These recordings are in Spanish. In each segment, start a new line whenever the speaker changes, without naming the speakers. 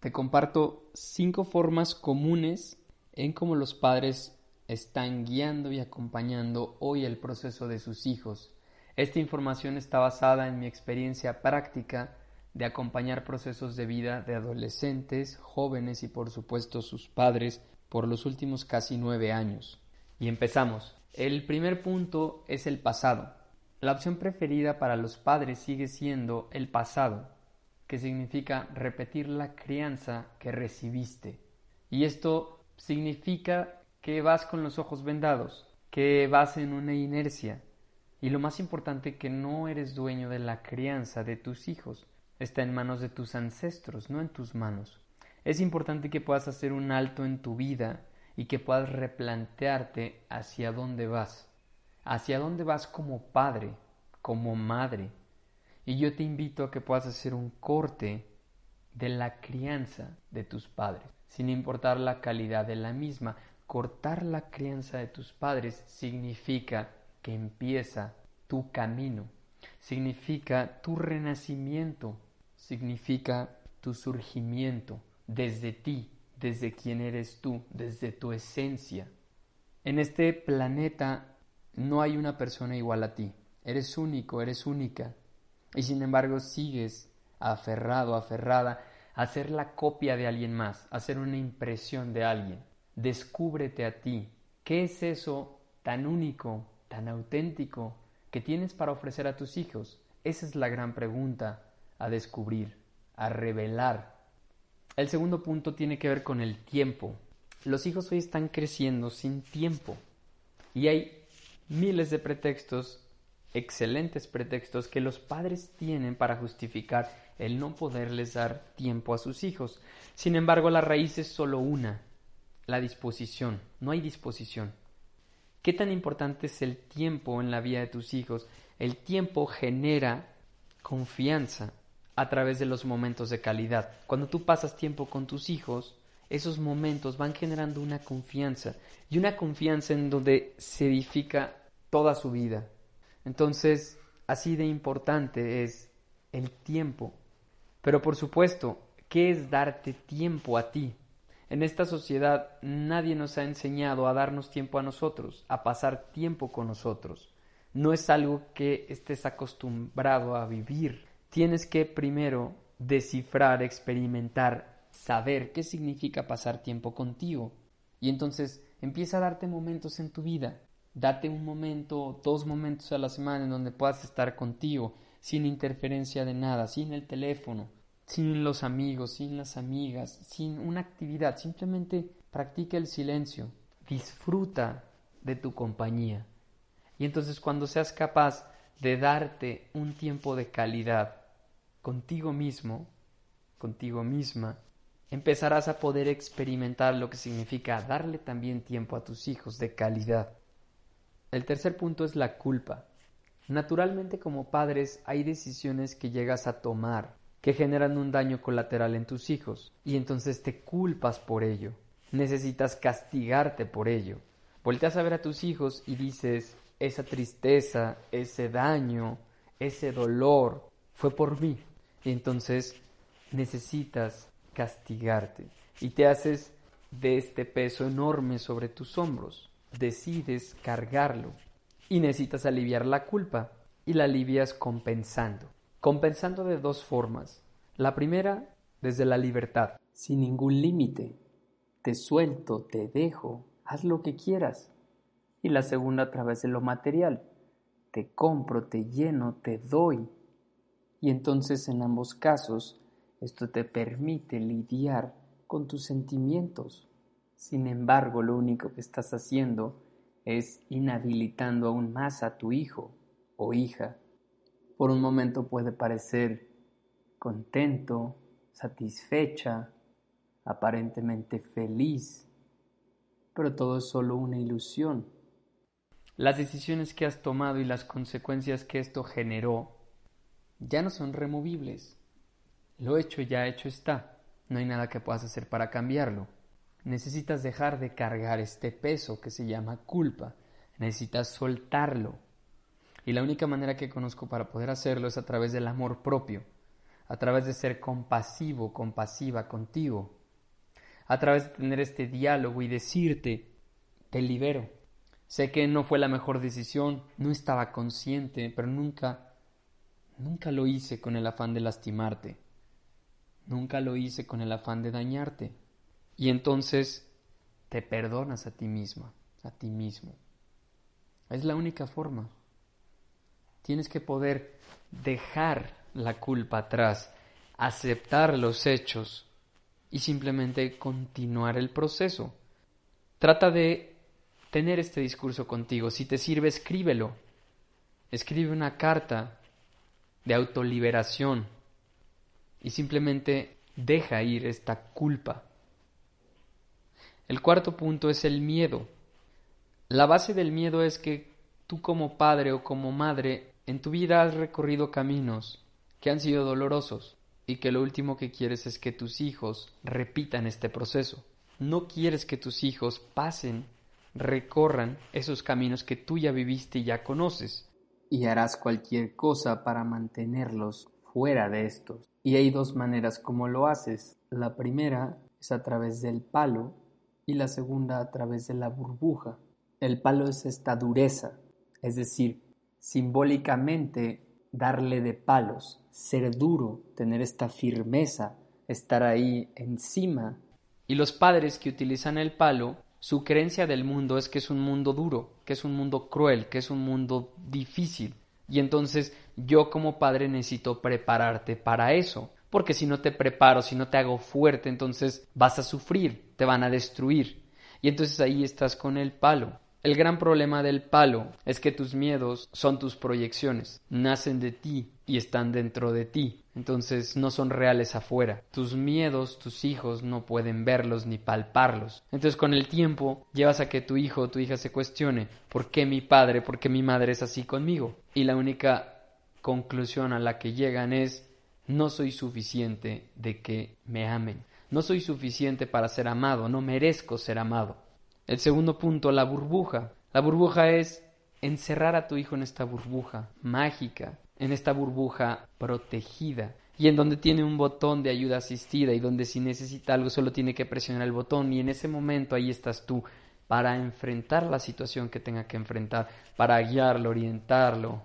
Te comparto cinco formas comunes en cómo los padres están guiando y acompañando hoy el proceso de sus hijos. Esta información está basada en mi experiencia práctica de acompañar procesos de vida de adolescentes, jóvenes y por supuesto sus padres por los últimos casi nueve años. Y empezamos. El primer punto es el pasado. La opción preferida para los padres sigue siendo el pasado que significa repetir la crianza que recibiste. Y esto significa que vas con los ojos vendados, que vas en una inercia. Y lo más importante, que no eres dueño de la crianza de tus hijos. Está en manos de tus ancestros, no en tus manos. Es importante que puedas hacer un alto en tu vida y que puedas replantearte hacia dónde vas. Hacia dónde vas como padre, como madre, y yo te invito a que puedas hacer un corte de la crianza de tus padres, sin importar la calidad de la misma. Cortar la crianza de tus padres significa que empieza tu camino, significa tu renacimiento, significa tu surgimiento desde ti, desde quien eres tú, desde tu esencia. En este planeta no hay una persona igual a ti. Eres único, eres única y sin embargo sigues aferrado, aferrada a ser la copia de alguien más, a ser una impresión de alguien. Descúbrete a ti. ¿Qué es eso tan único, tan auténtico que tienes para ofrecer a tus hijos? Esa es la gran pregunta a descubrir, a revelar. El segundo punto tiene que ver con el tiempo. Los hijos hoy están creciendo sin tiempo y hay miles de pretextos excelentes pretextos que los padres tienen para justificar el no poderles dar tiempo a sus hijos. Sin embargo, la raíz es solo una, la disposición. No hay disposición. ¿Qué tan importante es el tiempo en la vida de tus hijos? El tiempo genera confianza a través de los momentos de calidad. Cuando tú pasas tiempo con tus hijos, esos momentos van generando una confianza y una confianza en donde se edifica toda su vida. Entonces, así de importante es el tiempo. Pero por supuesto, ¿qué es darte tiempo a ti? En esta sociedad nadie nos ha enseñado a darnos tiempo a nosotros, a pasar tiempo con nosotros. No es algo que estés acostumbrado a vivir. Tienes que primero descifrar, experimentar, saber qué significa pasar tiempo contigo. Y entonces empieza a darte momentos en tu vida Date un momento, dos momentos a la semana en donde puedas estar contigo, sin interferencia de nada, sin el teléfono, sin los amigos, sin las amigas, sin una actividad. Simplemente practica el silencio, disfruta de tu compañía. Y entonces cuando seas capaz de darte un tiempo de calidad contigo mismo, contigo misma, empezarás a poder experimentar lo que significa darle también tiempo a tus hijos de calidad. El tercer punto es la culpa. Naturalmente como padres hay decisiones que llegas a tomar que generan un daño colateral en tus hijos y entonces te culpas por ello. Necesitas castigarte por ello. Volteas a ver a tus hijos y dices, esa tristeza, ese daño, ese dolor fue por mí. Y entonces necesitas castigarte y te haces de este peso enorme sobre tus hombros decides cargarlo y necesitas aliviar la culpa y la alivias compensando. Compensando de dos formas. La primera, desde la libertad, sin ningún límite. Te suelto, te dejo, haz lo que quieras. Y la segunda a través de lo material. Te compro, te lleno, te doy. Y entonces en ambos casos esto te permite lidiar con tus sentimientos, sin embargo, lo único que estás haciendo es inhabilitando aún más a tu hijo o hija. Por un momento puede parecer contento, satisfecha, aparentemente feliz, pero todo es solo una ilusión. Las decisiones que has tomado y las consecuencias que esto generó ya no son removibles. Lo hecho ya hecho está. No hay nada que puedas hacer para cambiarlo. Necesitas dejar de cargar este peso que se llama culpa. Necesitas soltarlo. Y la única manera que conozco para poder hacerlo es a través del amor propio, a través de ser compasivo, compasiva contigo, a través de tener este diálogo y decirte, te libero, Sé que no fue la mejor decisión, no estaba consciente, pero nunca, nunca lo hice con el afán de lastimarte. Nunca lo hice con el afán de dañarte. Y entonces te perdonas a ti misma, a ti mismo. Es la única forma. Tienes que poder dejar la culpa atrás, aceptar los hechos y simplemente continuar el proceso. Trata de tener este discurso contigo. Si te sirve, escríbelo. Escribe una carta de autoliberación y simplemente deja ir esta culpa. El cuarto punto es el miedo. La base del miedo es que tú como padre o como madre en tu vida has recorrido caminos que han sido dolorosos y que lo último que quieres es que tus hijos repitan este proceso. No quieres que tus hijos pasen recorran esos caminos que tú ya viviste y ya conoces. Y harás cualquier cosa para mantenerlos fuera de estos. Y hay dos maneras como lo haces. La primera es a través del palo y la segunda a través de la burbuja. El palo es esta dureza, es decir, simbólicamente darle de palos, ser duro, tener esta firmeza, estar ahí encima. Y los padres que utilizan el palo su creencia del mundo es que es un mundo duro, que es un mundo cruel, que es un mundo difícil. Y entonces yo como padre necesito prepararte para eso. Porque si no te preparo, si no te hago fuerte, entonces vas a sufrir, te van a destruir. Y entonces ahí estás con el palo. El gran problema del palo es que tus miedos son tus proyecciones, nacen de ti y están dentro de ti, entonces no son reales afuera. Tus miedos, tus hijos no pueden verlos ni palparlos. Entonces con el tiempo llevas a que tu hijo o tu hija se cuestione, ¿por qué mi padre, por qué mi madre es así conmigo? Y la única conclusión a la que llegan es, no soy suficiente de que me amen. No soy suficiente para ser amado, no merezco ser amado. El segundo punto, la burbuja. La burbuja es encerrar a tu hijo en esta burbuja mágica, en esta burbuja protegida y en donde tiene un botón de ayuda asistida y donde si necesita algo solo tiene que presionar el botón y en ese momento ahí estás tú para enfrentar la situación que tenga que enfrentar, para guiarlo, orientarlo,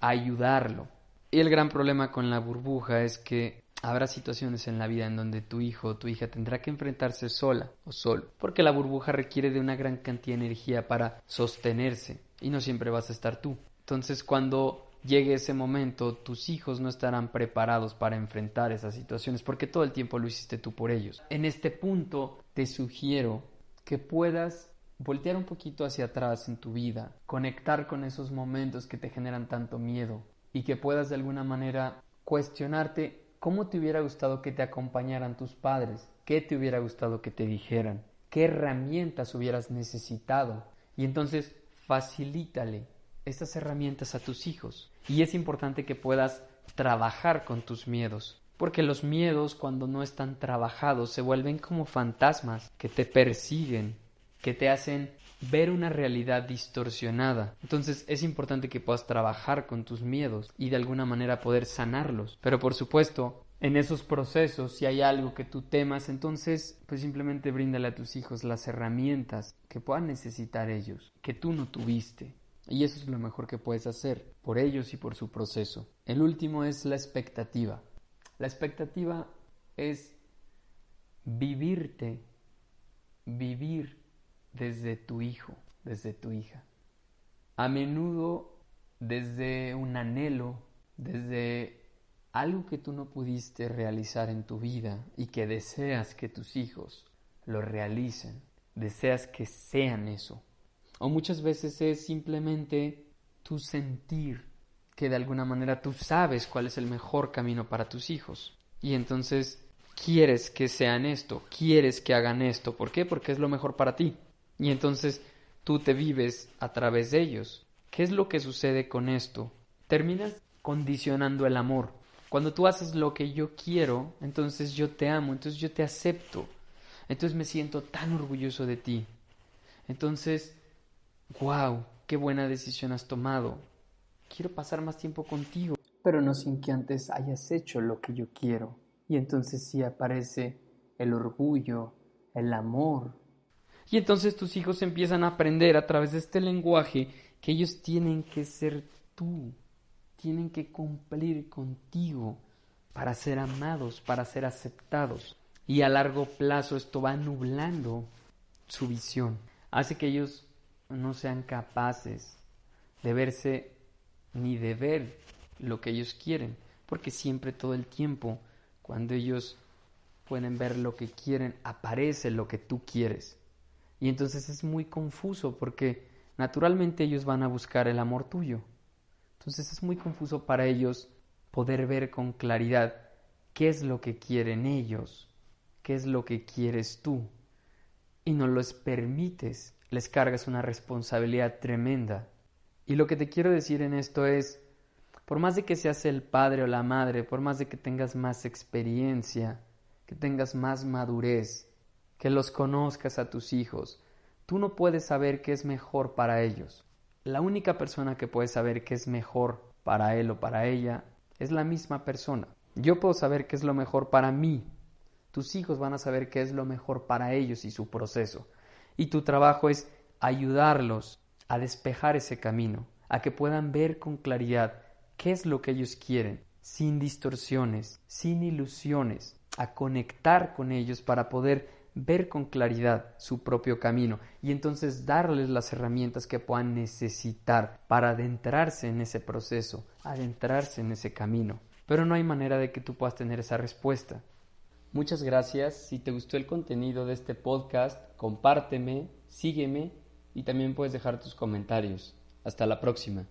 ayudarlo. Y el gran problema con la burbuja es que Habrá situaciones en la vida en donde tu hijo o tu hija tendrá que enfrentarse sola o solo, porque la burbuja requiere de una gran cantidad de energía para sostenerse y no siempre vas a estar tú. Entonces cuando llegue ese momento, tus hijos no estarán preparados para enfrentar esas situaciones porque todo el tiempo lo hiciste tú por ellos. En este punto te sugiero que puedas voltear un poquito hacia atrás en tu vida, conectar con esos momentos que te generan tanto miedo y que puedas de alguna manera cuestionarte ¿Cómo te hubiera gustado que te acompañaran tus padres? ¿Qué te hubiera gustado que te dijeran? ¿Qué herramientas hubieras necesitado? Y entonces facilítale estas herramientas a tus hijos. Y es importante que puedas trabajar con tus miedos. Porque los miedos cuando no están trabajados se vuelven como fantasmas que te persiguen, que te hacen ver una realidad distorsionada. Entonces es importante que puedas trabajar con tus miedos y de alguna manera poder sanarlos. Pero por supuesto, en esos procesos, si hay algo que tú temas, entonces pues simplemente bríndale a tus hijos las herramientas que puedan necesitar ellos, que tú no tuviste. Y eso es lo mejor que puedes hacer por ellos y por su proceso. El último es la expectativa. La expectativa es vivirte, vivir desde tu hijo, desde tu hija. A menudo desde un anhelo, desde algo que tú no pudiste realizar en tu vida y que deseas que tus hijos lo realicen, deseas que sean eso. O muchas veces es simplemente tu sentir que de alguna manera tú sabes cuál es el mejor camino para tus hijos. Y entonces quieres que sean esto, quieres que hagan esto. ¿Por qué? Porque es lo mejor para ti. Y entonces tú te vives a través de ellos. ¿Qué es lo que sucede con esto? Terminas condicionando el amor. Cuando tú haces lo que yo quiero, entonces yo te amo, entonces yo te acepto. Entonces me siento tan orgulloso de ti. Entonces, wow, qué buena decisión has tomado. Quiero pasar más tiempo contigo. Pero no sin que antes hayas hecho lo que yo quiero. Y entonces sí aparece el orgullo, el amor. Y entonces tus hijos empiezan a aprender a través de este lenguaje que ellos tienen que ser tú, tienen que cumplir contigo para ser amados, para ser aceptados. Y a largo plazo esto va nublando su visión, hace que ellos no sean capaces de verse ni de ver lo que ellos quieren, porque siempre todo el tiempo, cuando ellos pueden ver lo que quieren, aparece lo que tú quieres. Y entonces es muy confuso porque naturalmente ellos van a buscar el amor tuyo. Entonces es muy confuso para ellos poder ver con claridad qué es lo que quieren ellos, qué es lo que quieres tú. Y no los permites, les cargas una responsabilidad tremenda. Y lo que te quiero decir en esto es, por más de que seas el padre o la madre, por más de que tengas más experiencia, que tengas más madurez, que los conozcas a tus hijos, Tú no puedes saber qué es mejor para ellos. La única persona que puede saber qué es mejor para él o para ella es la misma persona. Yo puedo saber qué es lo mejor para mí. Tus hijos van a saber qué es lo mejor para ellos y su proceso. Y tu trabajo es ayudarlos a despejar ese camino, a que puedan ver con claridad qué es lo que ellos quieren, sin distorsiones, sin ilusiones, a conectar con ellos para poder ver con claridad su propio camino y entonces darles las herramientas que puedan necesitar para adentrarse en ese proceso, adentrarse en ese camino. Pero no hay manera de que tú puedas tener esa respuesta. Muchas gracias. Si te gustó el contenido de este podcast, compárteme, sígueme y también puedes dejar tus comentarios. Hasta la próxima.